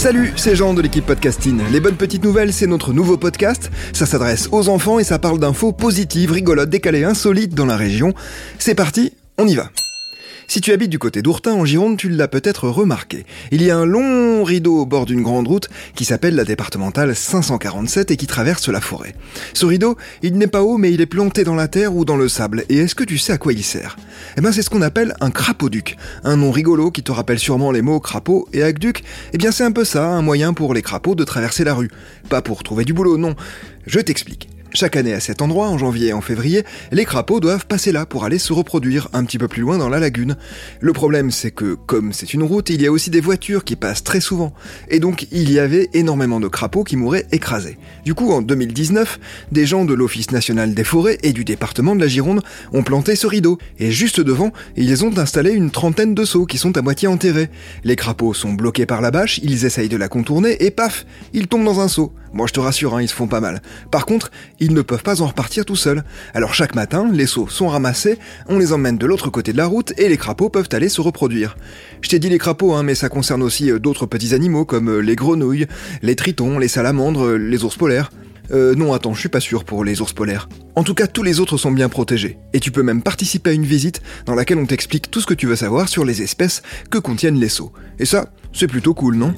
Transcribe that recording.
Salut, c'est Jean de l'équipe Podcasting. Les bonnes petites nouvelles, c'est notre nouveau podcast. Ça s'adresse aux enfants et ça parle d'infos positives, rigolotes, décalées, insolites dans la région. C'est parti, on y va. Si tu habites du côté d'Ourtin en Gironde, tu l'as peut-être remarqué. Il y a un long rideau au bord d'une grande route qui s'appelle la départementale 547 et qui traverse la forêt. Ce rideau, il n'est pas haut mais il est planté dans la terre ou dans le sable. Et est-ce que tu sais à quoi il sert? Eh ben c'est ce qu'on appelle un crapauduc. Un nom rigolo qui te rappelle sûrement les mots crapaud et aqueduc. Eh bien c'est un peu ça, un moyen pour les crapauds de traverser la rue. Pas pour trouver du boulot, non. Je t'explique. Chaque année à cet endroit, en janvier et en février, les crapauds doivent passer là pour aller se reproduire un petit peu plus loin dans la lagune. Le problème c'est que, comme c'est une route, il y a aussi des voitures qui passent très souvent. Et donc il y avait énormément de crapauds qui mouraient écrasés. Du coup, en 2019, des gens de l'Office national des forêts et du département de la Gironde ont planté ce rideau. Et juste devant, ils ont installé une trentaine de seaux qui sont à moitié enterrés. Les crapauds sont bloqués par la bâche, ils essayent de la contourner et paf, ils tombent dans un seau. Moi je te rassure, hein, ils se font pas mal. Par contre, ils ne peuvent pas en repartir tout seuls. Alors chaque matin, les seaux sont ramassés, on les emmène de l'autre côté de la route et les crapauds peuvent aller se reproduire. Je t'ai dit les crapauds, hein, mais ça concerne aussi euh, d'autres petits animaux comme euh, les grenouilles, les tritons, les salamandres, euh, les ours polaires. Euh, non, attends, je suis pas sûr pour les ours polaires. En tout cas, tous les autres sont bien protégés. Et tu peux même participer à une visite dans laquelle on t'explique tout ce que tu veux savoir sur les espèces que contiennent les seaux. Et ça, c'est plutôt cool, non?